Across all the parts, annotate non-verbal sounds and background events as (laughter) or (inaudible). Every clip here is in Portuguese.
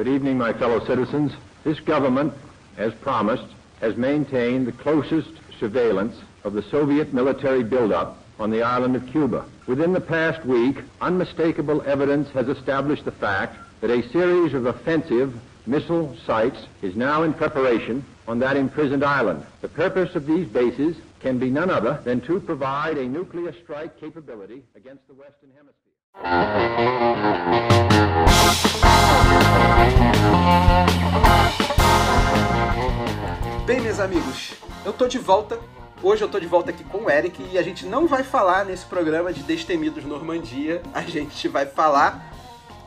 Good evening, my fellow citizens. This government, as promised, has maintained the closest surveillance of the Soviet military buildup on the island of Cuba. Within the past week, unmistakable evidence has established the fact that a series of offensive missile sites is now in preparation on that imprisoned island. The purpose of these bases can be none other than to provide a nuclear strike capability against the Western Hemisphere. Bem, meus amigos, eu tô de volta. Hoje eu tô de volta aqui com o Eric e a gente não vai falar nesse programa de Destemidos Normandia. A gente vai falar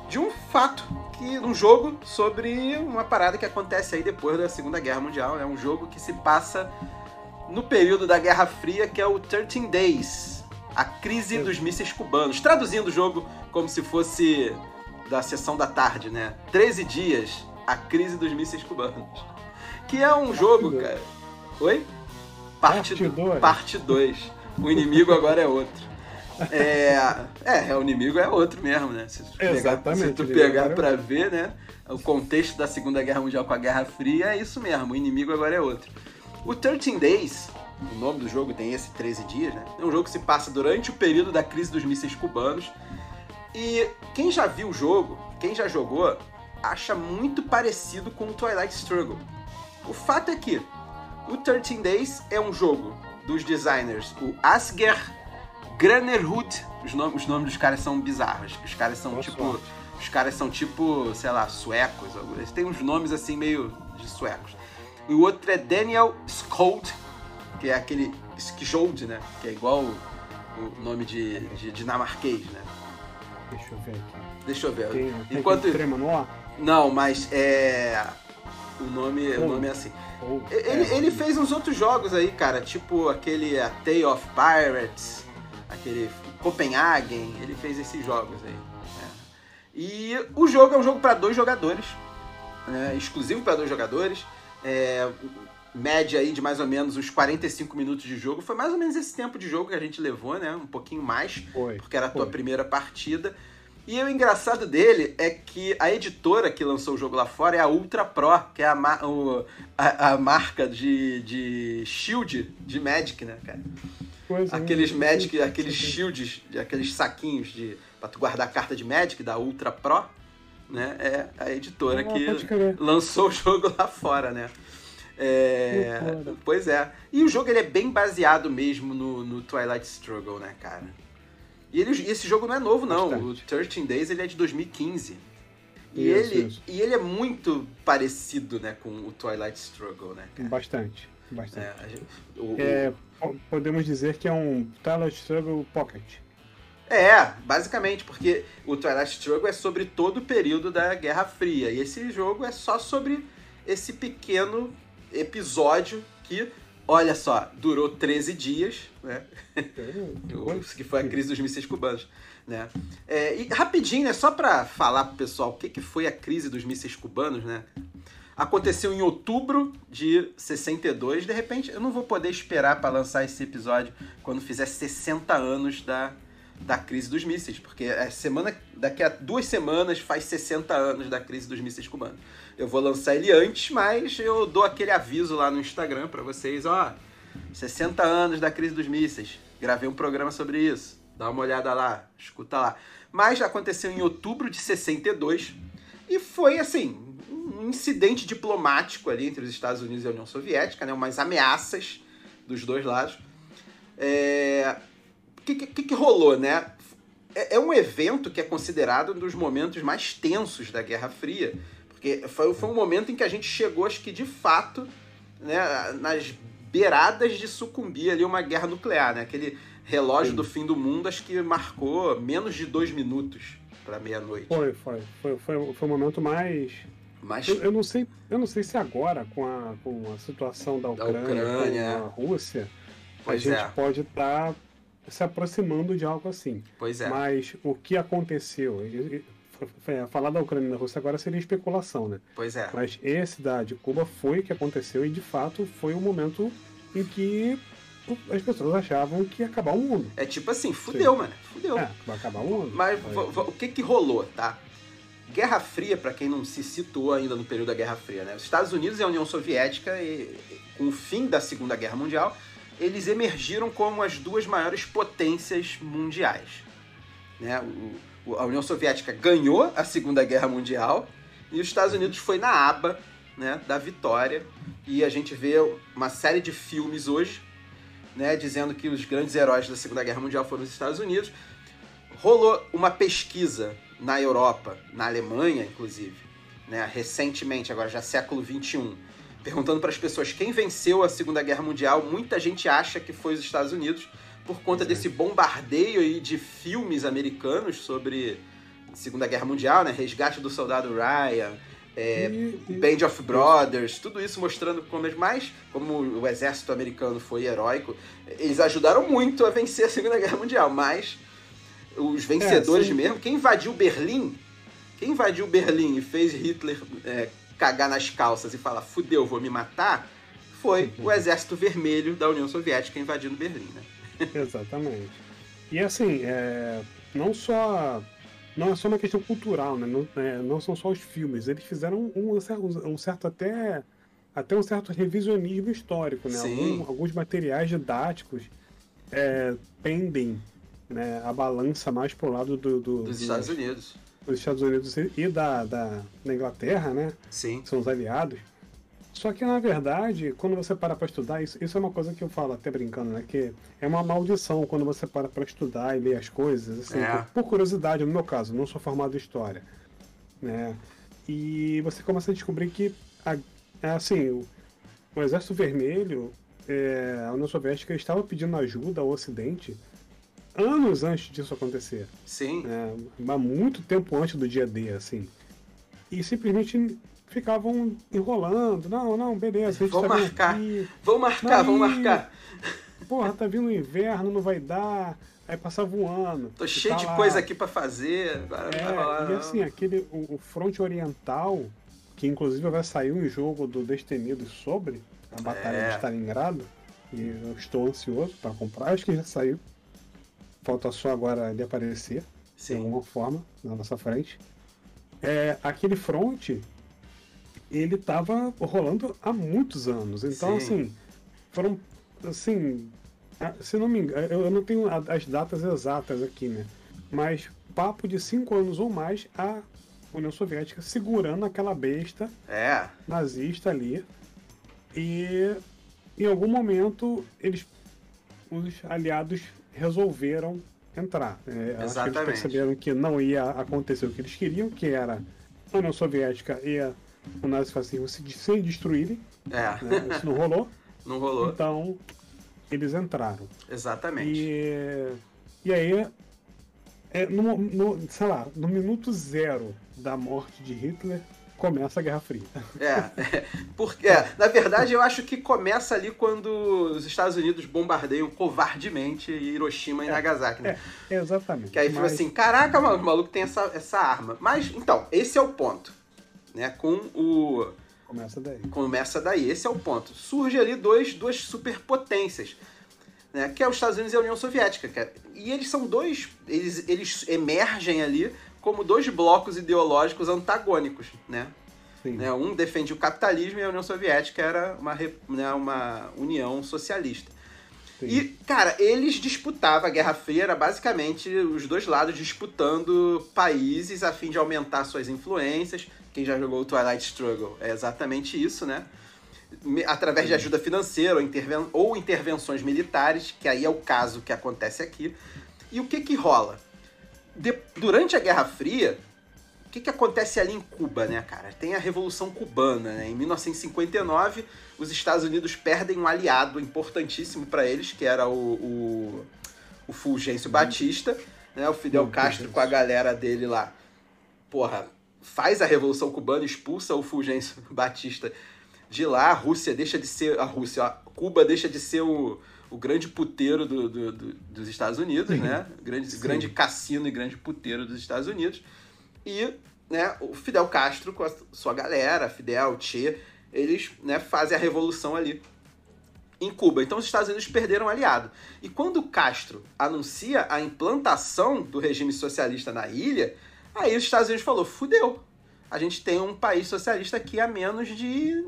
de um fato que um jogo sobre uma parada que acontece aí depois da Segunda Guerra Mundial, é né? um jogo que se passa no período da Guerra Fria, que é o 13 Days, a crise dos mísseis cubanos. Traduzindo o jogo como se fosse da sessão da tarde, né? 13 dias, a crise dos mísseis cubanos. Que é um jogo, cara. Oi? Parte 2. Parte 2. O inimigo agora é outro. É, é, é, o inimigo é outro mesmo, né? Se tu pegar, Exatamente. se tu pegar pra ver, né? O contexto da Segunda Guerra Mundial com a Guerra Fria é isso mesmo, o inimigo agora é outro. O 13 Days, o nome do jogo tem esse 13 dias, né? É um jogo que se passa durante o período da crise dos mísseis cubanos. E quem já viu o jogo, quem já jogou, acha muito parecido com o Twilight Struggle. O fato é que o 13 Days é um jogo dos designers, o Asger Granerhut. Os, nomes, os nomes dos caras são bizarros. Os caras são Nossa. tipo. Os caras são tipo, sei lá, suecos. Eles têm uns nomes assim meio de suecos. E o outro é Daniel Skold, que é aquele Skjold, né? Que é igual o, o nome de, de dinamarquês, né? Deixa eu ver aqui. Deixa eu ver. Tem, tem Enquanto. aquele trema no ó? Não, mas é. O nome, o Ou- nome é assim. Ou- Ele, é, ele fez uns outros jogos aí, cara, tipo aquele A Tale of Pirates, aquele Copenhagen, ele fez esses jogos aí. né? E o jogo é um jogo para dois jogadores, né, exclusivo para dois jogadores, é, média aí de mais ou menos uns 45 minutos de jogo. Foi mais ou menos esse tempo de jogo que a gente levou, né? Um pouquinho mais Foi. porque era a tua Foi. primeira partida. E o engraçado dele é que a editora que lançou o jogo lá fora é a Ultra Pro, que é a, ma- o- a- a marca de, de shield de Magic, né, cara? Pois é. Aqueles Sim, Magic, aqueles shields, aqueles saquinhos de pra tu guardar carta de Magic da Ultra Pro, né? É a editora Ah, que lançou o jogo lá fora, né? É, pois é. E o jogo ele é bem baseado mesmo no, no Twilight Struggle, né, cara? E, ele, e esse jogo não é novo, não. Bastante. O 13 Days ele é de 2015. E, Isso, ele, isso. e ele é muito parecido, né, com o Twilight Struggle, né, cara? Bastante. Bastante. É, gente- o- o- É, po- podemos dizer que é um Twilight Struggle Pocket. É, basicamente, porque o Twilight Struggle é sobre todo o período da Guerra Fria. E esse jogo é só sobre esse pequeno episódio que, olha só, durou 13 dias, né? (laughs) Que foi a crise dos mísseis cubanos. Né? É, e rapidinho, né? Só pra falar pro pessoal o que, que foi a crise dos mísseis cubanos, né? Aconteceu em outubro de 62. De repente, eu não vou poder esperar pra lançar esse episódio quando fizer 60 anos da, da crise dos mísseis, porque é semana, daqui a duas semanas faz 60 anos da crise dos mísseis cubanos. Eu vou lançar ele antes, mas eu dou aquele aviso lá no Instagram pra vocês, ó, 60 anos da crise dos mísseis. Gravei um programa sobre isso. Dá uma olhada lá, escuta lá. Mas aconteceu em outubro de 62 e foi assim, um incidente diplomático ali entre os Estados Unidos e a União Soviética, né, umas ameaças dos dois lados. É, que, que, que rolou, né? É, é um evento que é considerado um dos momentos mais tensos da Guerra Fria, porque foi, foi um momento em que a gente chegou, acho que de fato, né, nas beiradas de sucumbir ali uma guerra nuclear, né? Aquele relógio Sim. do fim do mundo, acho que marcou menos de dois minutos para meia-noite. Foi, foi. Foi, foi, foi o momento mais. Mas Eu, eu não sei, eu não sei se agora, com a, com a situação da Da Ucrânia, Ucrânia, com a Rússia, Pois a gente é. pode estar se aproximando de algo assim. Pois é. Mas o que aconteceu? e- e- f- Falar da Ucrânia e da Rússia agora seria especulação, né? Pois é. Mas esse da de Cuba foi o que aconteceu e de fato foi o momento em que as pessoas achavam que ia acabar o mundo. É tipo assim, fudeu, mano. Fudeu. É, vai acabar o mundo. Mas Vai- o que que rolou, tá? Guerra Fria, para quem não se citou ainda no período da Guerra Fria, né? Os Estados Unidos e a União Soviética, e, com o fim da Segunda Guerra Mundial, eles emergiram como as duas maiores potências mundiais. Né? O, a União Soviética ganhou a Segunda Guerra Mundial e os Estados Unidos foi na aba né, da vitória. E a gente vê uma série de filmes hoje né, dizendo que os grandes heróis da Segunda Guerra Mundial foram os Estados Unidos. Rolou uma pesquisa na Europa, na Alemanha, inclusive, né, recentemente, agora já século XXI, perguntando para as pessoas quem venceu a Segunda Guerra Mundial. Muita gente acha que foi os Estados Unidos por conta desse bombardeio aí de filmes americanos sobre Segunda Guerra Mundial, né? Resgate do Soldado Ryan, é, Band of Brothers, tudo isso mostrando como mais como o exército americano foi heróico. Eles ajudaram muito a vencer a Segunda Guerra Mundial, mas os vencedores é, mesmo, quem invadiu Berlim, quem invadiu Berlim e fez Hitler é, cagar nas calças e falar fudeu, vou me matar, foi uhum. o exército vermelho da União Soviética invadindo Berlim, né? (laughs) Exatamente. E assim, é, não só não é só uma questão cultural, né? Não, é, não são só os filmes. Eles fizeram um, um, certo até até um certo revisionismo histórico, né? Algum, alguns materiais didáticos é, pendem né, a balança mais pro lado do, do, dos Estados Unidos. Dos Estados Unidos e da, da, da Inglaterra, né? Sim. São os aliados. Só que, na verdade, quando você para para estudar, isso, isso é uma coisa que eu falo até brincando, né? Que é uma maldição quando você para para estudar e ler as coisas, assim, é. por, por, curiosidade, no meu caso, não sou formado em história, né? E você começa a descobrir que, a, é assim, o, o Exército Vermelho, é, a União Soviética estava pedindo ajuda ao Ocidente anos antes disso acontecer. Sim. Né? Há muito tempo antes do dia D, assim. E simplesmente ficavam enrolando. Não, não, beleza. Vamos tá marcar. Vamos marcar, vamos marcar. Porra, tá vindo o inverno, não vai dar. Aí passava um ano. Tô cheio tá de lá. coisa aqui para fazer. É, rolar, e assim, aquele, o, o fronte oriental, que inclusive vai sair um jogo do Destemidos sobre a Batalha é. de Stalingrado. E eu estou ansioso para comprar. Acho que já saiu. Falta só agora ele aparecer Sim. de alguma forma na nossa frente. É, aquele fronte ele estava rolando há muitos anos. Então, Sim. assim, foram, assim, se não me engano, eu não tenho as datas exatas aqui, né? Mas papo de cinco anos ou mais a União Soviética segurando aquela besta é. nazista ali. E em algum momento eles, os aliados resolveram entrar. É, acho que eles perceberam que não ia acontecer o que eles queriam, que era a União Soviética ia o nazifascismo se, se destruírem. É. Né? Isso não rolou. (laughs) não rolou. Então, eles entraram. Exatamente. E, e aí, é, no, no, sei lá, no minuto zero da morte de Hitler, começa a Guerra Fria. É, é, (laughs) porque, é, na verdade eu acho que começa ali quando os Estados Unidos bombardeiam covardemente Hiroshima e é, Nagasaki, né? É, exatamente. Que aí Mas... foi assim, caraca, o maluco tem essa, essa arma. Mas, então, esse é o ponto né? Com o. Começa daí. Começa daí. Esse é o ponto. Surge ali dois, duas superpotências. Né, que é os Estados Unidos e a União Soviética. É, e eles são dois. Eles, eles emergem ali como dois blocos ideológicos antagônicos. Né? Né, um defende o capitalismo e a União Soviética era uma, né, uma união socialista. Sim. E, cara, eles disputavam a Guerra Fria, era basicamente os dois lados disputando países a fim de aumentar suas influências, quem já jogou o Twilight Struggle é exatamente isso, né? Através de ajuda financeira ou, interven ou intervenções militares, que aí é o caso que acontece aqui. E o que que rola? De durante a Guerra Fria, o que, que acontece ali em Cuba, né, cara? Tem a Revolução Cubana, né? Em 1959, os Estados Unidos perdem um aliado importantíssimo para eles, que era o, o, o Fulgêncio Batista, né? O Fidel Castro com a galera dele lá. Porra, faz a Revolução Cubana, expulsa o Fulgêncio (laughs) Batista de lá, a Rússia deixa de ser. A Rússia, a Cuba deixa de ser o, o grande puteiro do, do, do, dos Estados Unidos, Sim. né? Grande, grande cassino e grande puteiro dos Estados Unidos. E né, o Fidel Castro com a sua galera, Fidel, Che, eles né, fazem a revolução ali em Cuba. Então os Estados Unidos perderam um aliado. E quando Castro anuncia a implantação do regime socialista na ilha, Aí os Estados Unidos falou, fudeu. A gente tem um país socialista aqui a menos de,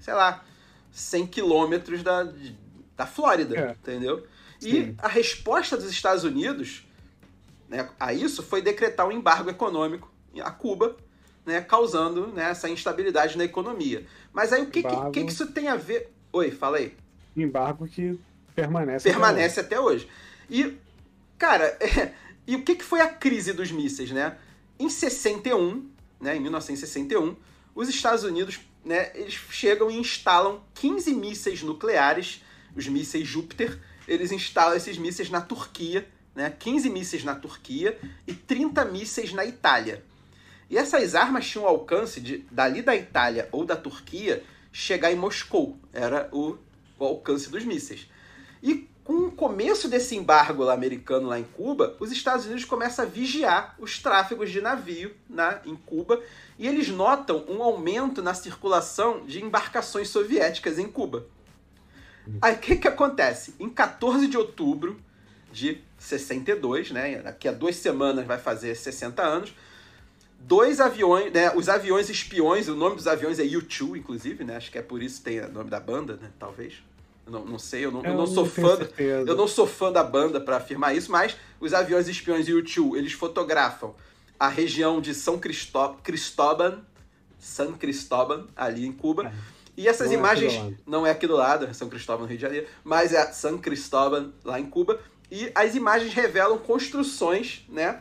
sei lá, 100 quilômetros da, da Flórida, é. entendeu? Sim. E a resposta dos Estados Unidos né, a isso foi decretar um embargo econômico a Cuba, né, causando né, essa instabilidade na economia. Mas aí o que, embargo... que, que, isso tem a ver? Oi, fala aí. Embargo que permanece. Permanece até hoje. Até hoje. E, cara, é, (laughs) e o que, que foi a crise dos mísseis, né? Em 61, né, em 1961, os Estados Unidos né, eles chegam e instalam 15 mísseis nucleares, os mísseis Júpiter, eles instalam esses mísseis na Turquia, né, 15 mísseis na Turquia e 30 mísseis na Itália. E essas armas tinham alcance de, dali da Itália ou da Turquia, chegar em Moscou. Era o, o alcance dos mísseis. E com o começo desse embargo lá americano lá em Cuba, os Estados Unidos começam a vigiar os tráfegos de navio na, em Cuba e eles notam um aumento na circulação de embarcações soviéticas em Cuba. Aí o que, que acontece? Em 14 de outubro de 62, né? Daqui a duas semanas vai fazer 60 anos. Dois aviões, né? Os aviões espiões, o nome dos aviões é U-2, inclusive, né? Acho que é por isso que tem o nome da banda, né? Talvez. Eu não, não sei, eu não, eu não, não sou fã. Eu não sou fã da banda para afirmar isso, mas os aviões espiões U-2, eles fotografam a região de São Cristó Cristóbal, San Cristóbal, ali em Cuba. É. E essas não é imagens é não é aqui do lado, é São Cristóbal no Rio de Janeiro, mas é San Cristóbal lá em Cuba. E as imagens revelam construções, né?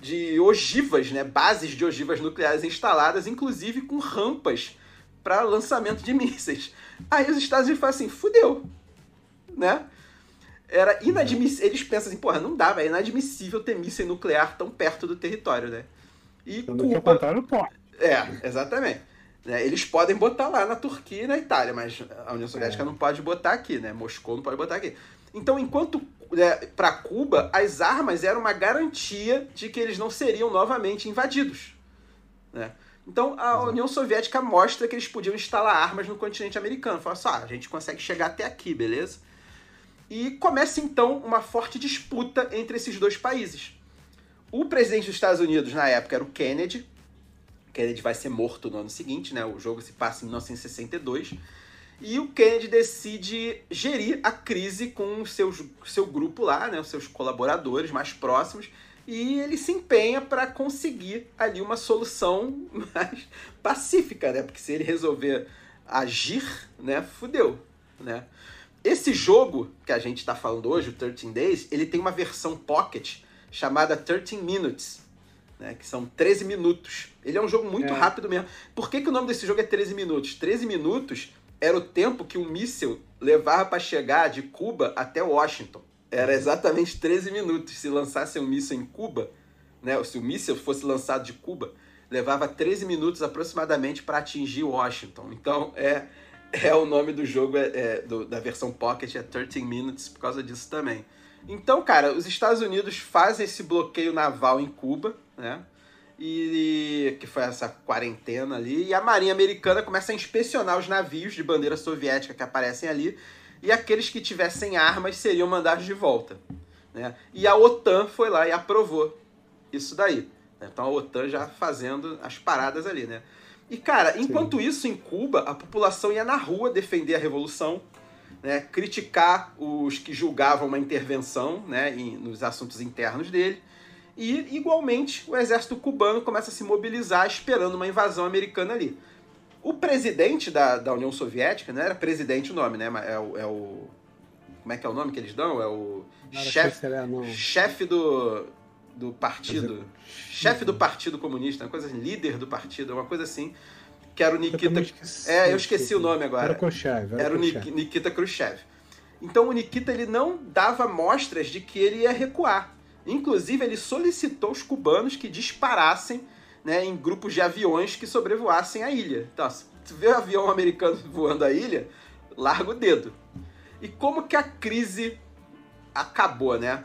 De ogivas, né? Bases de ogivas nucleares instaladas, inclusive com rampas para lançamento de mísseis. Aí os Estados Unidos falam assim, fudeu, né? Era inadmissível. Eles pensam assim, porra, não dá, é inadmissível ter míssil nuclear tão perto do território, né? E Cuba... pode. É, exatamente. Né? Eles podem botar lá na Turquia e na Itália, mas a União Soviética é. não pode botar aqui, né? Moscou não pode botar aqui. Então, enquanto né, para Cuba, as armas eram uma garantia de que eles não seriam novamente invadidos. Né? Então, a União Soviética mostra que eles podiam instalar armas no continente americano. Fala só, ah, a gente consegue chegar até aqui, beleza? E começa então uma forte disputa entre esses dois países. O presidente dos Estados Unidos na época era o Kennedy. Kennedy vai ser morto no ano seguinte, né? O jogo se passa em 1962. E o Kennedy decide gerir a crise com o seu, seu grupo lá, né, os seus colaboradores mais próximos, e ele se empenha para conseguir ali uma solução (laughs) mais pacífica, né? Porque se ele resolver agir, né, fudeu, né? Esse jogo que a gente está falando hoje, o 13 Days, ele tem uma versão pocket chamada 13 Minutes, né, que são 13 minutos. Ele é um jogo muito é. rápido mesmo. Por que, que o nome desse jogo é 13 minutos? 13 minutos era o tempo que um míssil levava para chegar de Cuba até Washington. Era exatamente 13 minutos. Se lançasse um míssil em Cuba, né, se o míssil fosse lançado de Cuba, levava 13 minutos aproximadamente para atingir Washington. Então, é, é o nome do jogo é, é, do, da versão Pocket, é 13 Minutes, por causa disso também. Então, cara, os Estados Unidos fazem esse bloqueio naval em Cuba, né? e que foi essa quarentena ali, e a Marinha Americana começa a inspecionar os navios de bandeira soviética que aparecem ali, e aqueles que tivessem armas seriam mandados de volta. Né? E a OTAN foi lá e aprovou isso daí. Né? Então a OTAN já fazendo as paradas ali, né? E, cara, enquanto Sim. isso, em Cuba, a população ia na rua defender a revolução, né? criticar os que julgavam uma intervenção né? Em, nos assuntos internos dele. E, igualmente, o exército cubano começa a se mobilizar esperando uma invasão americana ali. O presidente da, da União Soviética, não era presidente o nome, né? É o, é o. Como é que é o nome que eles dão? É o chefe chefe do, do partido. Chefe do Partido Comunista, uma coisa assim, líder do partido, uma coisa assim. Que era o Nikita. Esqueci, é, eu esqueci o nome agora. Era Khrushchev. Era, era o Nikita Khrushchev. Então o Nikita ele não dava mostras de que ele ia recuar. Inclusive, ele solicitou os cubanos que disparassem né, em grupos de aviões que sobrevoassem a ilha. Então, se vê um avião americano (laughs) voando a ilha, larga o dedo. E como que a crise acabou, né?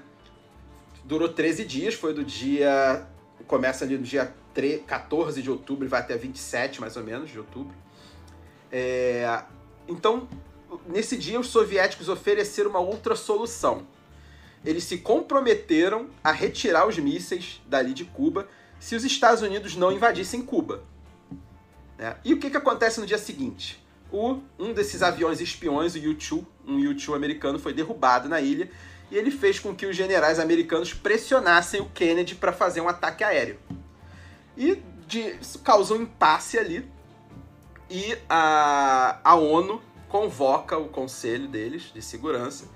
Durou 13 dias, foi do dia. Começa ali no dia 3, 14 de outubro e vai até 27, mais ou menos, de outubro. É, então, nesse dia, os soviéticos ofereceram uma outra solução eles se comprometeram a retirar os mísseis dali de Cuba se os Estados Unidos não invadissem Cuba. Né? E o que, que acontece no dia seguinte? O, um desses aviões espiões, o U-2, um U-2 americano, foi derrubado na ilha e ele fez com que os generais americanos pressionassem o Kennedy para fazer um ataque aéreo. E de, causou um impasse ali. E a, a ONU convoca o conselho deles de segurança.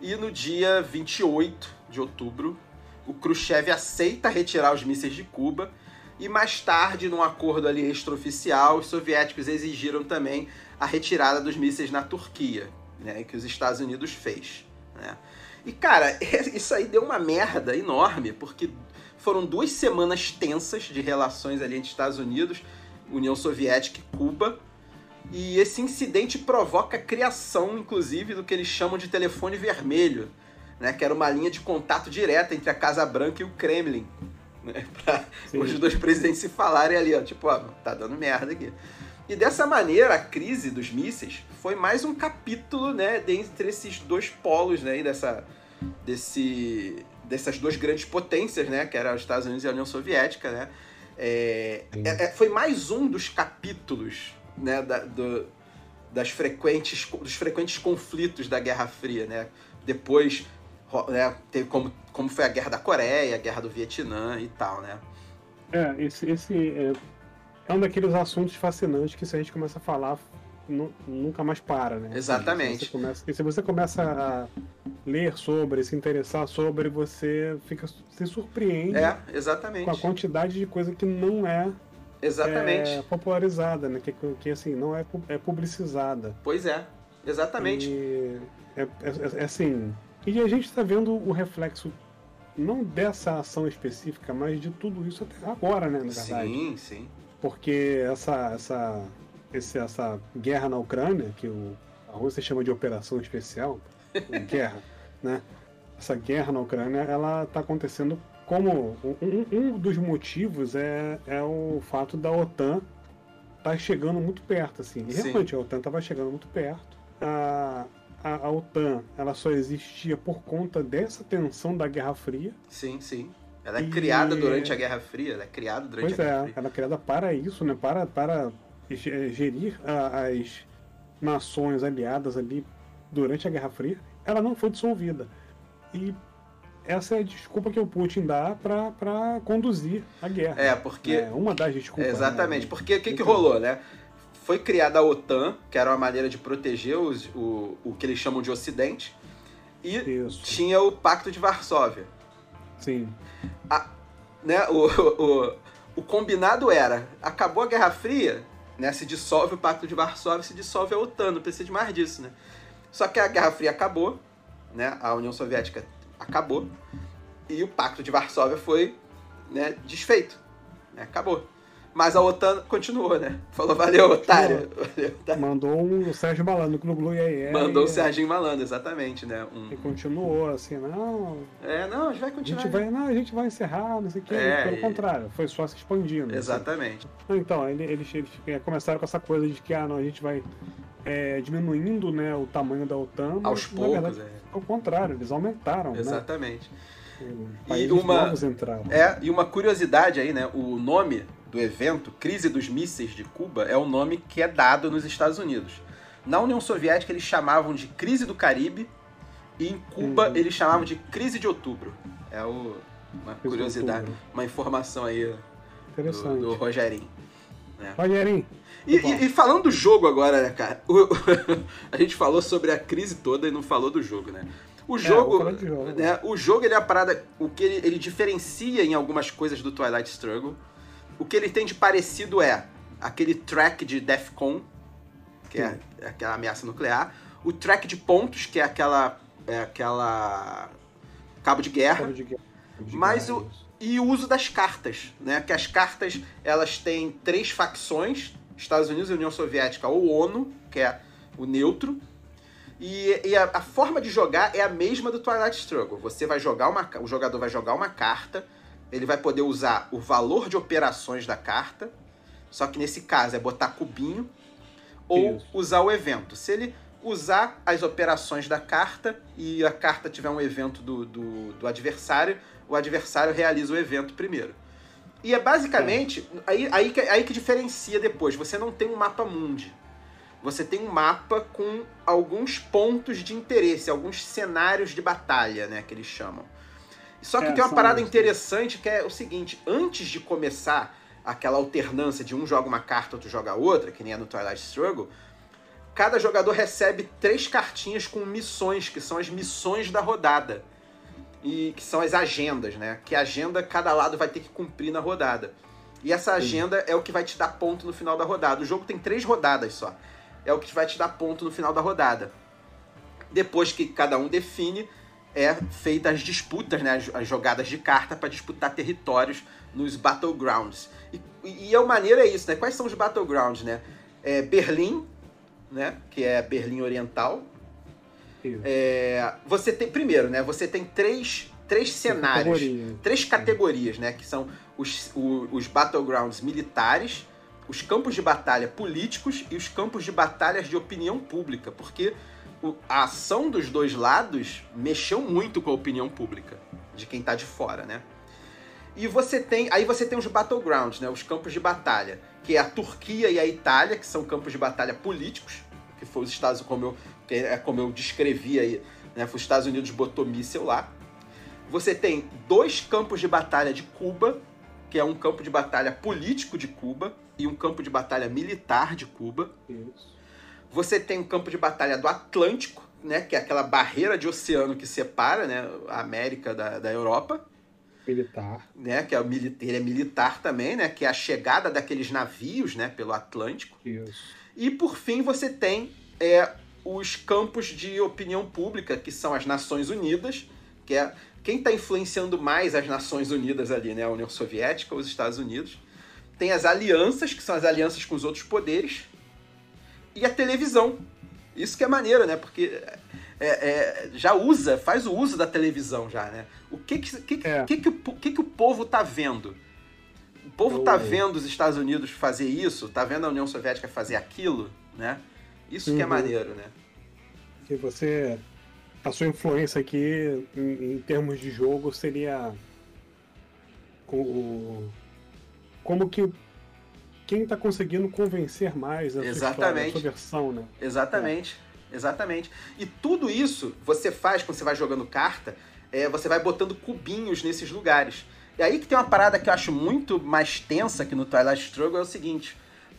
E no dia 28 de outubro, o Khrushchev aceita retirar os mísseis de Cuba. E mais tarde, num acordo ali extraoficial, os soviéticos exigiram também a retirada dos mísseis na Turquia, né, que os Estados Unidos fez. Né? E cara, (laughs) isso aí deu uma merda enorme, porque foram duas semanas tensas de relações ali entre Estados Unidos, União Soviética e Cuba. E esse incidente provoca a criação, inclusive, do que eles chamam de telefone vermelho, né? Que era uma linha de contato direta entre a Casa Branca e o Kremlin. Né? (laughs) Pra os dois presidentes se falarem ali, ó, tipo, ó, tá dando merda aqui. E dessa maneira, a crise dos mísseis foi mais um capítulo, né, dentre esses dois polos, né, dessa, desse, dessas duas grandes potências, né, que eram os Estados Unidos e a União Soviética, né. É, é, é, foi mais um dos capítulos, né, da, do, das frequentes, dos frequentes conflitos da Guerra Fria, né. Depois, né, teve como, como foi a Guerra da Coreia, a Guerra do Vietnã e tal, né. É, esse, esse é, é um daqueles assuntos fascinantes que se a gente começa a falar, nunca mais para, né? Exatamente. Você começa, e se você começa a ler sobre, se interessar sobre, você fica se surpreende. É, exatamente. Com a quantidade de coisa que não é Exatamente. É, popularizada, né? Que, que assim, não é, é publicizada. Pois é, exatamente. E é, é, é assim. E a gente está vendo o reflexo não dessa ação específica, mas de tudo isso até agora, né, na verdade. Sim, sim. Porque essa, essa, esse, essa guerra na Ucrânia, que o, a Rússia chama de operação especial, (laughs) guerra, né? Essa guerra na Ucrânia, ela está acontecendo como um, um, dos motivos é, é o fato da OTAN estar tá chegando muito perto, assim. E realmente a OTAN estava chegando muito perto. A, a, a, OTAN ela só existia por conta dessa tensão da Guerra Fria. Sim, sim. Ela é e... criada durante a Guerra Fria, ela é criada durante pois a Guerra é, Fria. ela é criada para isso, né? Para, para gerir a, as nações aliadas ali durante a Guerra Fria. Ela não foi dissolvida. E essa é a desculpa que o Putin dá para conduzir a guerra. É, porque. É uma das desculpas. Né? Exatamente, né? porque o que, que rolou, né? Foi criada a OTAN, que era uma maneira de proteger os, o, o que eles chamam de Ocidente, e Isso. tinha o Pacto de Varsóvia. Sim. A, né, o, o, o combinado era, acabou a Guerra Fria, né, se dissolve o Pacto de Varsóvia, se dissolve a OTAN, não precisa de mais disso, né? Só que a Guerra Fria acabou, né, a União Soviética acabou, e o Pacto de Varsóvia foi né, desfeito, né, acabou. Mas a OTAN continuou, né? Falou, valeu, otário. (laughs) Valeu, otário. Mandou um Sérgio Malandro, Glu Glu e Mandou o Sérgio Malandro, exatamente, né? Um... E continuou, assim, não... É, não, a gente vai continuar. A gente vai, não, a gente vai encerrar, não sei o quê. É, Pelo e... contrário, foi só se expandindo. Assim. Exatamente. Assim. Então, eles, eles, eles começaram com essa coisa de que, ah, não, a gente vai é, diminuindo né, o tamanho da OTAN. Aos mas, poucos, verdade, é. Ao contrário, eles aumentaram, né? Exatamente. Né? E uma, entraram. é, e uma curiosidade aí, né? O nome do evento, Crise dos Mísseis de Cuba, é o nome que é dado nos Estados Unidos. Na União Soviética eles chamavam de Crise do Caribe e em Cuba uhum. eles chamavam de Crise de Outubro. É o, uma curiosidade, uma informação aí do, do Rogerinho. Né? Rogerinho. E, e, e, falando do jogo agora, né, cara? O, (laughs) a gente falou sobre a crise toda e não falou do jogo, né? O jogo, é, jogo. Né, o jogo ele é a parada, o que ele, ele diferencia em algumas coisas do Twilight Struggle o que ele tem de parecido é aquele track de DEFCON, que é, é, aquela ameaça nuclear, o track de pontos, que é aquela. É aquela. cabo de guerra. Cabo de guerra. De mas guerra, o, e o uso das cartas, né? Que as cartas elas têm três facções: Estados Unidos, União Soviética ou ONU, que é o neutro. E, e a, a, forma de jogar é a mesma do Twilight Struggle. Você vai jogar uma, o jogador vai jogar uma carta ele vai poder usar o valor de operações da carta, só que nesse caso é botar cubinho, ou Isso. usar o evento. Se ele usar as operações da carta e a carta tiver um evento do, do, do adversário, o adversário realiza o evento primeiro. E é basicamente. Aí, aí, que, aí que diferencia depois. Você não tem um mapa mundi. Você tem um mapa com alguns pontos de interesse, alguns cenários de batalha, né? Que eles chamam. Só que É, tem uma parada interessante que é o seguinte: antes de começar aquela alternância de um joga uma carta, outro joga outra, que nem é no Twilight Struggle, cada jogador recebe três cartinhas com missões, que são as missões da rodada. E que são as agendas, né? Que agenda cada lado vai ter que cumprir na rodada. E essa agenda é o que vai te dar ponto no final da rodada. O jogo tem três rodadas só. É o que vai te dar ponto no final da rodada. Depois que cada um define, é feita as disputas, né? As, as jogadas de carta para disputar territórios nos Battlegrounds. E, e, e a maneira é isso, né? Quais são os Battlegrounds, né? É Berlim, né? Que é Berlim Oriental. É, você tem, primeiro, né? Você tem três, três cenários, Categoria. três categorias, né? Que são os, os battlegrounds militares, os campos de batalha políticos e os campos de batalhas de opinião pública, porque a ação dos dois lados mexeu muito com a opinião pública de quem tá de fora, né? E você tem, aí você tem os battlegrounds, né? Os campos de batalha, que é a Turquia e a Itália, que são campos de batalha políticos, que foi os Estados como eu, é como eu descrevi aí, né? Os Estados Unidos botou míssel lá. Você tem dois campos de batalha de Cuba, que é um campo de batalha político de Cuba e um campo de batalha militar de Cuba. Isso. Você tem um campo de batalha do Atlântico, né, que é aquela barreira de oceano que separa né, a América da, da Europa, Militar. né, que é, o mili- ele é militar também, né, que é a chegada daqueles navios né, pelo Atlântico. Isso. E por fim você tem é, os campos de opinião pública, que são as Nações Unidas, que é quem está influenciando mais as Nações Unidas ali, né? A União Soviética os Estados Unidos. Tem as alianças, que são as alianças com os outros poderes. E a televisão. Isso que é maneiro, né? Porque é, é, já usa, faz o uso da televisão já, né? O que que, que, É. que, que, o, que, que o povo tá vendo? O povo tá Eu- vendo os Estados Unidos fazer isso, tá vendo a União Soviética fazer aquilo, né? Isso que é Uhum. maneiro, né? que você a sua influência aqui em, em termos de jogo seria o, o- como que quem está conseguindo convencer mais a sua, história, a Exatamente. sua versão, né? Exatamente, exatamente. E tudo isso você faz quando você vai jogando carta, é, você vai botando cubinhos nesses lugares. E aí que tem uma parada que eu acho muito mais tensa que no Twilight Struggle é o seguinte: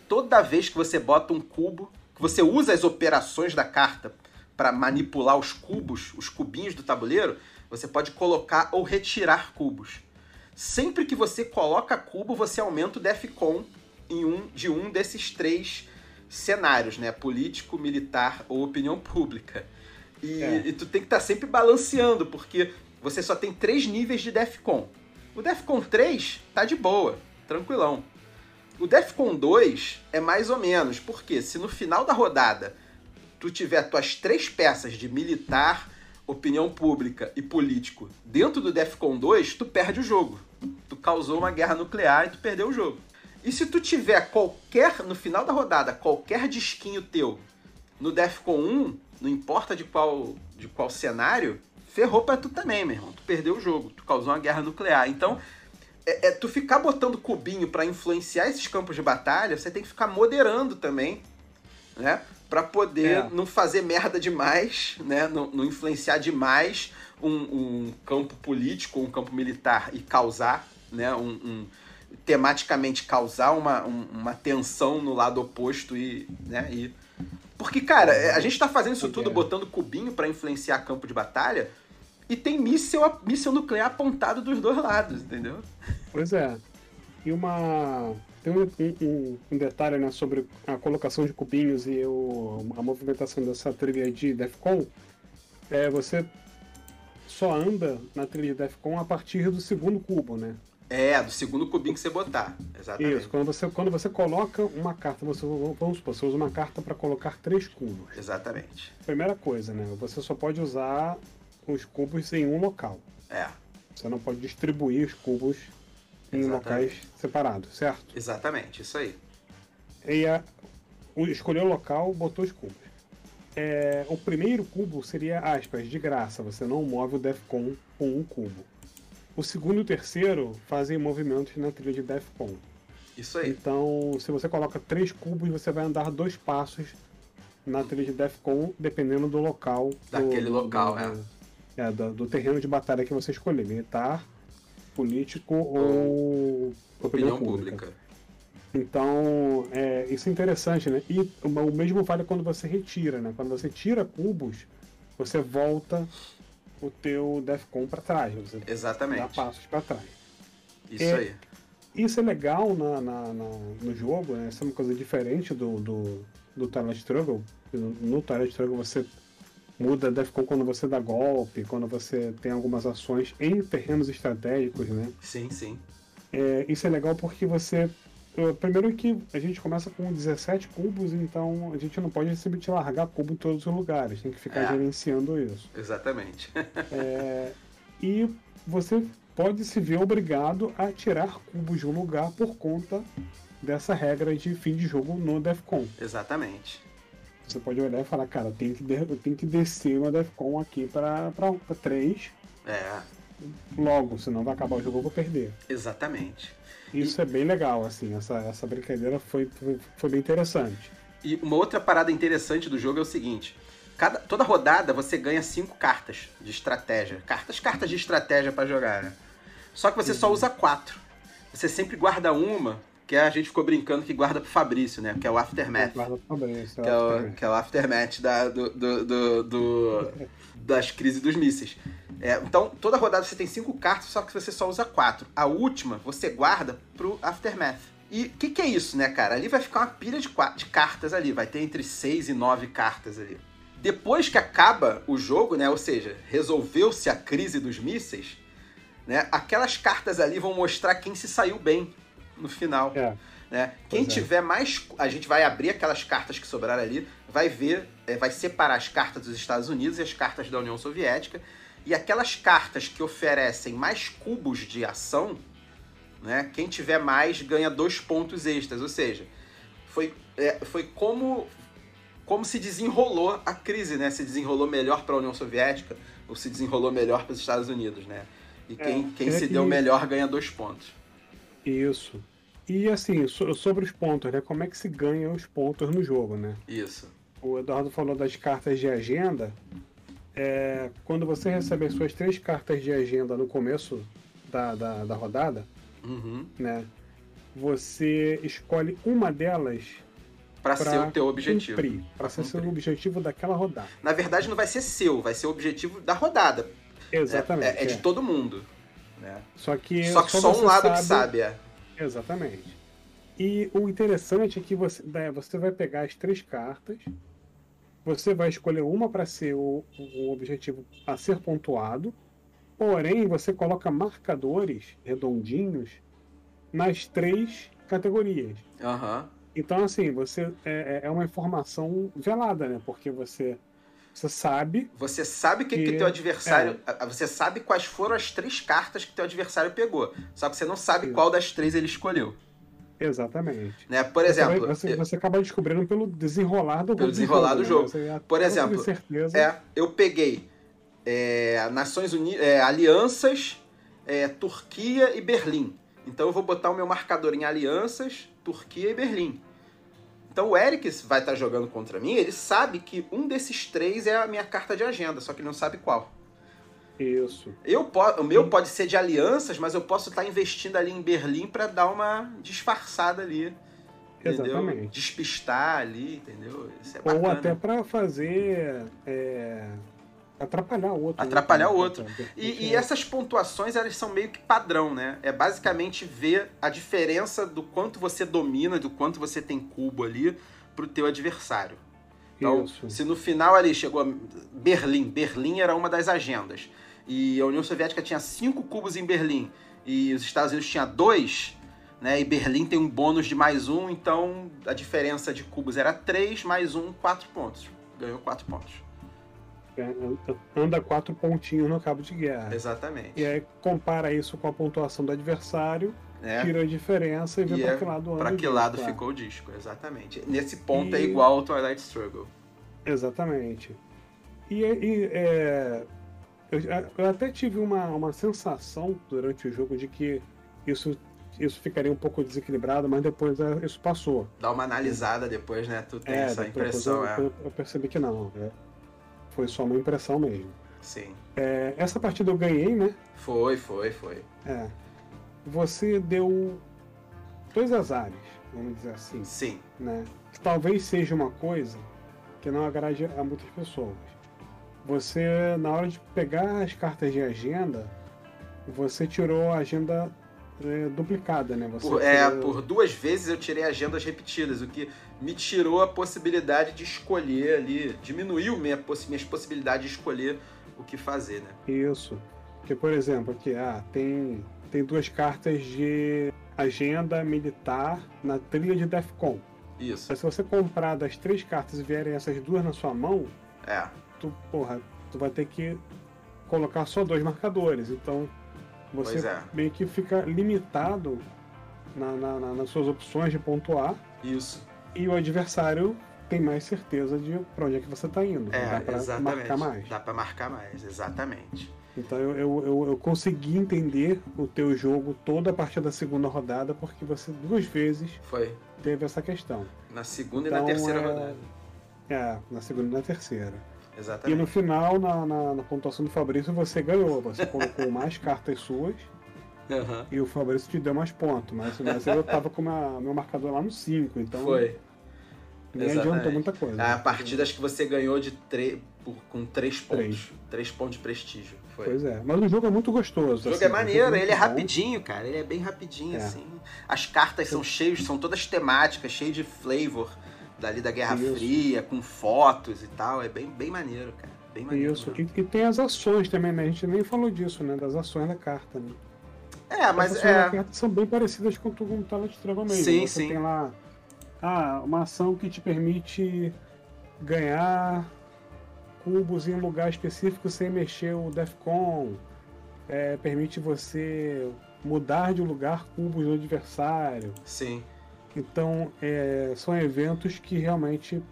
toda vez que você bota um cubo, você usa as operações da carta para manipular os cubos, os cubinhos do tabuleiro, você pode colocar ou retirar cubos. Sempre que você coloca cubo, você aumenta o DEFCON em um de um desses três cenários, né? Político, militar ou opinião pública. E, É. e tu tem que estar sempre balanceando, porque você só tem três níveis de DEFCON. O DEFCON 3 tá de boa, tranquilão. O DEFCON 2 é mais ou menos, porque se no final da rodada tu tiver tuas três peças de militar, opinião pública e político dentro do DEFCON 2, tu perde o jogo. Tu causou uma guerra nuclear e tu perdeu o jogo. E se tu tiver qualquer, no final da rodada, qualquer disquinho teu no DEFCON 1, não importa de qual, de qual cenário, ferrou pra tu também, meu irmão. Tu perdeu o jogo, tu causou uma guerra nuclear. Então, é, é tu ficar botando cubinho pra influenciar esses campos de batalha, você tem que ficar moderando também, né? Pra poder É. não fazer merda demais, né? Não, não influenciar demais um, um campo político, um campo militar e causar, né? Um, um- tematicamente causar uma, um- uma tensão no lado oposto e, né? E, porque, cara, é, a gente tá fazendo isso tudo botando cubinho pra influenciar campo de batalha e tem míssil, míssil nuclear apontado dos dois lados, entendeu? Pois é. E uma. Tem um, um- um detalhe né, sobre a colocação de cubinhos e o, a movimentação dessa trilha de Defcon. É, você só anda na trilha de Defcon a partir do segundo cubo, né? É, do segundo cubinho que você botar. Exatamente. Isso, quando você, quando você coloca uma carta, você, vamos supor, você usa uma carta para colocar três cubos. Exatamente. Primeira coisa, né? Você só pode usar os cubos em um local. É, Você não pode distribuir os cubos em Exatamente. locais separados, certo? exatamente, isso aí. E a, o, escolheu o local, botou os cubos. É, o primeiro cubo seria, aspas, de graça. Você não move o Defcon com um cubo. o segundo e o terceiro fazem movimentos na trilha de Defcon. Isso aí. Então, se você coloca três cubos, você vai andar dois passos na trilha de Defcon, dependendo do local. Daquele do, local, do, é. É do, do, terreno de batalha que você escolher, militar, político ou, ou opinião pública. pública. Então, é, isso é interessante, né? E o mesmo vale quando você retira, né? Quando você tira cubos, você volta o teu Defcon para trás. Você Exatamente. Dá passos para trás. Isso é, aí. Isso é legal na, na, na, no jogo, né? Isso é uma coisa diferente do, do, do Twilight Struggle. No Twilight Struggle você muda Defcon quando você dá golpe, quando você tem algumas ações em terrenos estratégicos, né? Sim, sim. É, isso é legal porque você Primeiro que a gente começa com 17 cubos, então a gente não pode simplesmente largar cubo em todos os lugares, tem que ficar é. gerenciando isso. Exatamente. (laughs) é, e você pode se ver obrigado a tirar cubos de um lugar por conta dessa regra de fim de jogo no Defcon. Exatamente. Você pode olhar e falar, cara, tem que, eu tenho que descer uma Defcon aqui para 3. É. Logo, senão vai acabar o jogo eu vou perder. Exatamente. Isso e... é bem legal, assim, essa, essa brincadeira foi, foi, foi, bem interessante. E uma outra parada interessante do jogo é o seguinte: cada, toda rodada você ganha cinco cartas de estratégia. Cartas, cartas de estratégia para jogar, né? Só que você uhum. só usa quatro. Você sempre guarda uma, que a gente ficou brincando que guarda pro Fabrício, né? Que é o Aftermath. Guarda pro Fabrício, que, é o, que é o Aftermath da, do, do, do, das crises dos mísseis. É, então, toda rodada você tem cinco cartas, só que você só usa quatro. A última você guarda pro Aftermath. E o que, que, é isso, né, cara? Ali vai ficar uma pilha de, de cartas ali. Vai ter entre seis e nove cartas ali. Depois que acaba o jogo, né? Ou seja, resolveu-se a crise dos mísseis, né? Aquelas cartas ali vão mostrar quem se saiu bem no final. É. Né? Quem é. tiver mais. A gente vai abrir aquelas cartas que sobraram ali, vai ver, é, vai separar as cartas dos Estados Unidos e as cartas da União Soviética. E aquelas cartas que oferecem mais cubos de ação, né? Quem tiver mais ganha dois pontos extras. Ou seja, foi, é, foi como, como se desenrolou a crise, né? Se desenrolou melhor para a União Soviética ou se desenrolou melhor para os Estados Unidos, né? E quem, é, quem se que... deu melhor ganha dois pontos. Isso. E assim, sobre os pontos, né? Como é que se ganha os pontos no jogo, né? Isso. O Eduardo falou das cartas de agenda é, quando você recebe as suas três cartas de agenda no começo da, da, da rodada, uhum. né? Você escolhe uma delas para ser o teu objetivo. Para ser o objetivo daquela rodada. Na verdade, não vai ser seu, vai ser o objetivo da rodada. Exatamente. É, é, é de todo mundo. Né? Só que só, que só, só um lado sabe... que sabe, é. Exatamente. E o interessante é que você, né, você vai pegar as três cartas você vai escolher uma para ser o, o objetivo a ser pontuado, porém você coloca marcadores redondinhos nas três categorias. Uhum. Então, assim, você é, é, é uma informação velada, né? Porque você, você sabe. Você sabe que, que, que teu adversário. É. Você sabe quais foram as três cartas que teu adversário pegou. Só que você não sabe Sim. qual das três ele escolheu. Exatamente. Né? Por exemplo. Você, vai, você, você, acaba descobrindo pelo desenrolar do Pelo desenrolar do jogo. Né? Por exemplo, certeza... é, eu peguei é, Nações Unidas, é, Alianças, é, Turquia e Berlim. Então eu vou botar o meu marcador em Alianças, Turquia e Berlim. Então o Eric vai estar jogando contra mim, ele sabe que um desses três é a minha carta de agenda, só que ele não sabe qual. Isso. Eu o meu pode ser de alianças, mas eu posso estar investindo ali em Berlim para dar uma disfarçada ali. Entendeu? Exatamente. Despistar ali, entendeu? É Ou até para fazer. É, atrapalhar o outro. Né? Atrapalhar o outro. E, e, essas pontuações, elas são meio que padrão, né? É basicamente ver a diferença do quanto você domina, do quanto você tem cubo ali pro teu adversário. Então, Isso. se no final ali chegou Berlim, Berlim era uma das agendas e a União Soviética tinha cinco cubos em Berlim e os Estados Unidos tinha dois, né? E Berlim tem um bônus de mais um, então a diferença de cubos era três, mais um, quatro pontos. Ganhou quatro pontos. É, anda quatro pontinhos no cabo de guerra. Exatamente. E aí compara isso com a pontuação do adversário, é. tira a diferença e vê e para é que lado Para que lado disco, ficou o disco, exatamente. Nesse ponto é e... é igual ao Twilight Struggle. Exatamente. E, e é, Eu, eu até tive uma, uma sensação durante o jogo de que isso isso ficaria um pouco desequilibrado, mas depois é, isso passou. Dá uma analisada depois, né? Tu tem é, essa impressão, eu, é. Eu percebi que não. É. Foi só uma impressão mesmo. Sim. É, essa partida eu ganhei, né? Foi, foi, foi. É. Você deu dois azares, vamos dizer assim. Sim. Né? Que talvez seja uma coisa que não agrade a muitas pessoas. Você, na hora de pegar as cartas de agenda, você tirou a agenda é, duplicada, né? Você por, é, por duas vezes eu tirei agendas repetidas, o que me tirou a possibilidade de escolher ali, diminuiu minha, minhas possibilidades de escolher o que fazer, né? Isso. Porque, por exemplo, aqui, ah, tem, tem duas cartas de agenda militar na trilha de Defcon. Isso. Mas se você comprar das três cartas e vierem essas duas na sua mão, é. tu, porra, tu vai ter que colocar só dois marcadores. Então, você é. meio que fica limitado na, na, na, nas suas opções de pontuar. Isso. E o adversário tem mais certeza de pra onde é que você tá indo. É, Dá pra exatamente. marcar mais. Dá pra marcar mais, exatamente. Então eu, eu, eu, eu, consegui entender o teu jogo toda a partir da segunda rodada, porque você duas vezes Foi. teve essa questão. Na segunda então, e na então, terceira é... rodada. É, na segunda e na terceira. Exatamente. E no final, na, na, na pontuação do Fabrício, você ganhou. Você colocou mais cartas suas. Uhum. E o Fabrício te deu mais pontos. Mas, eu tava com o meu marcador lá no 5. Então. Foi. Nem Exatamente. adiantou muita coisa. A partida acho que você ganhou de tre... com 3 pontos. 3 pontos de prestígio. Foi. Pois é. Mas o jogo é muito gostoso. O jogo assim, é maneiro, é ele é rapidinho, cara. Ele é bem rapidinho, é. assim. As cartas são cheias, são todas temáticas, cheias de flavor dali da Guerra Isso. Fria, com fotos e tal. É bem, bem maneiro, cara. Bem maneiro. Isso, e, e, tem as ações também, né? A gente nem falou disso, né? Das ações da carta, né? É, mas as ações é. são bem parecidas com o Tala de Trago mesmo. Sim, Você sim. tem lá ah, uma ação que te permite ganhar cubos em um lugar específico sem mexer o Defcon. É, permite você mudar de lugar cubos do adversário. Sim. Então, é, são eventos que realmente.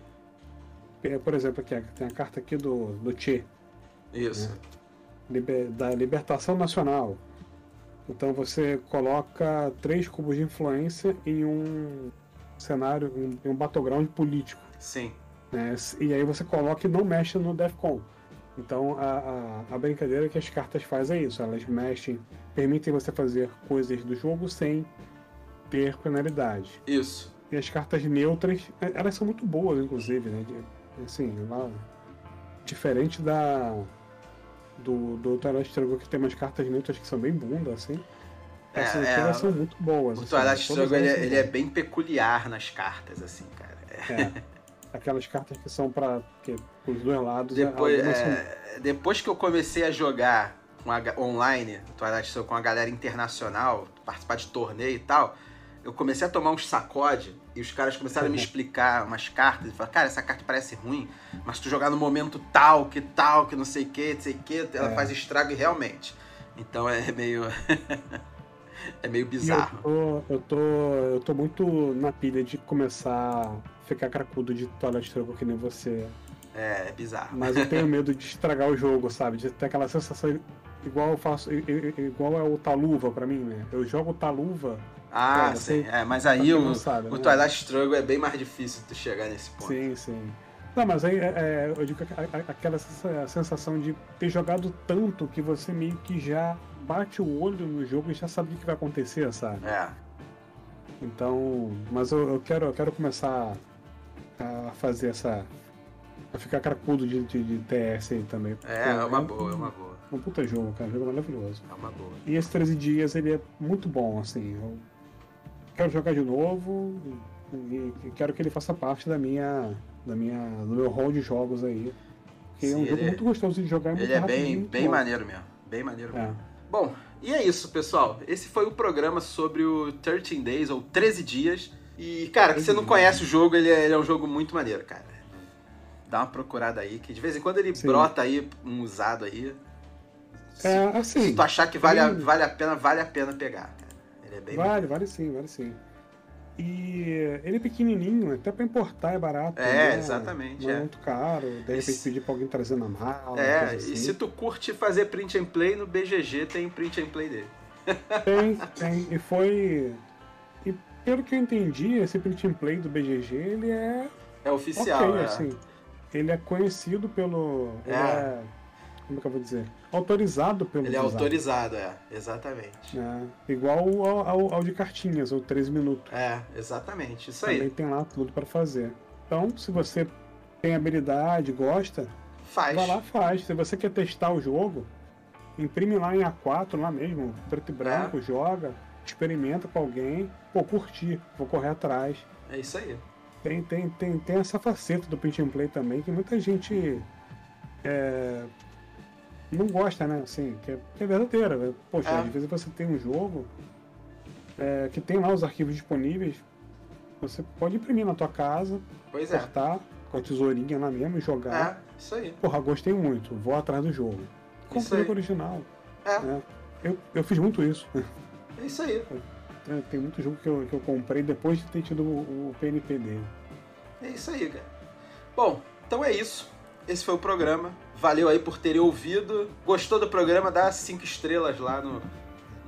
É, por exemplo, aqui tem a carta aqui do, do Che. Isso. Né? Liber, da Libertação Nacional. Então você coloca três cubos de influência em um cenário, em um battleground político. Sim. Né? E aí você coloca e não mexe no Defcon. Então a, a, a, brincadeira que as cartas fazem é isso, elas mexem, permitem você fazer coisas do jogo sem ter penalidade. Isso. E as cartas neutras, é, elas são muito boas, inclusive, né? Assim, lá, diferente da do, do Twilight Struggle, que tem umas cartas neutras que são bem bunda, assim. É, Essas é, elas são muito boas. O assim, Twilight Struggle, ele, é, ele é bem peculiar nas cartas, assim, cara. É. Aquelas cartas que são para os dois lados. Depois, é, são... depois que eu comecei a jogar com a, online, Twilight Struggle com a galera internacional, participar de torneio e tal, eu comecei a tomar uns sacode e os caras começaram a me explicar umas cartas e falaram, cara, essa carta parece ruim, mas se tu jogar no momento tal, que tal, que não sei o que, não sei o que, ela é. faz estrago e realmente. Então é meio. (laughs) é meio bizarro. Eu tô, eu tô, eu tô muito na pilha de começar a ficar cracudo de Twilight Struggle que nem você. É, é bizarro. Mas eu tenho (laughs) medo de estragar o jogo, sabe? De ter aquela sensação igual eu faço, igual é o Taluva para mim, né? Eu jogo Taluva ah, sim. É, mas aí o, sabe, o né? Twilight Struggle é bem mais difícil de chegar nesse ponto. Sim, sim. Não, mas aí é, é eu digo aquela sensação de ter jogado tanto que você meio que já bate o olho no jogo e já sabe o que vai acontecer, sabe? É. Então, mas eu, eu quero, eu quero começar a fazer essa. a ficar cracudo de, de, de TS aí também. É, é uma boa, é uma boa. Um puta jogo, cara, um jogo maravilhoso. É uma boa. E esses 13 dias ele é muito bom, assim. Eu quero jogar de novo e quero que ele faça parte da minha, da minha, do meu hall de jogos aí. Porque Sim, é um jogo é... muito gostoso de jogar. Ele é bem, bem maneiro mesmo. Bem maneiro mesmo. É. Bom, e é isso, pessoal. Esse foi o programa sobre o 13 Days, ou 13 Dias. E, cara, que você não conhece o jogo, ele é, ele é, um jogo muito maneiro, cara. Dá uma procurada aí, que de vez em quando ele Sim. brota aí, um usado aí. Se, é, assim, se tu achar que vale, a, vale a pena, vale a pena pegar. É bem Vale, vale sim, vale sim. E ele é pequenininho, até pra importar é barato. É, né? exatamente. Não é, É, muito caro. De repente Esse- pedir pra alguém trazer na mala. é coisa e assim. se tu curte fazer print and play, no BGG tem print and play dele. Tem, tem. E foi. E pelo que eu entendi, esse print and play do BGG, ele é É oficial, ok, é. assim. Ele é conhecido pelo. Ele É. é. Como é que eu vou dizer? Autorizado pelo Ele é design, autorizado, é, exatamente. né? Igual ao, ao, ao de cartinhas, o 13 minutos. É, exatamente, isso Também aí. tem lá tudo para fazer. Então, se você tem habilidade, gosta, Faz. vai lá faz. Se você quer testar o jogo, imprime lá em A4, lá mesmo, preto e branco, É. joga, experimenta com alguém. Pô, curti, vou correr atrás. É isso aí. Tem, tem, tem, tem essa faceta do print and play também, que muita gente é, não gosta, né? Assim, que é, que é verdadeira. né? Poxa, É. às vezes você tem um jogo é, que tem lá os arquivos disponíveis, você pode imprimir na tua casa, Pois é. cortar com a tesourinha lá mesmo e jogar. É, isso aí. Porra, gostei muito, vou atrás do jogo. Compre o jogo original. É, né? Eu, eu fiz muito isso. é isso aí. Tem- Tem muito jogo que eu, que eu comprei depois de ter tido o, o PNP dele. É isso aí, cara. Bom, então é isso. Esse foi o programa. Valeu aí por terem ouvido. Gostou do programa? Dá cinco estrelas lá no,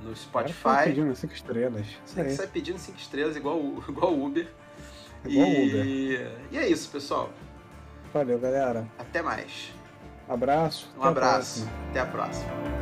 no Spotify. pedindo cinco estrelas. Tem que sair pedindo cinco estrelas igual (laughs) igual Uber. Igual o e... Uber. e é isso, pessoal. Valeu, galera. Até mais. Abraço. Um até a abraço. próxima. Até a próxima.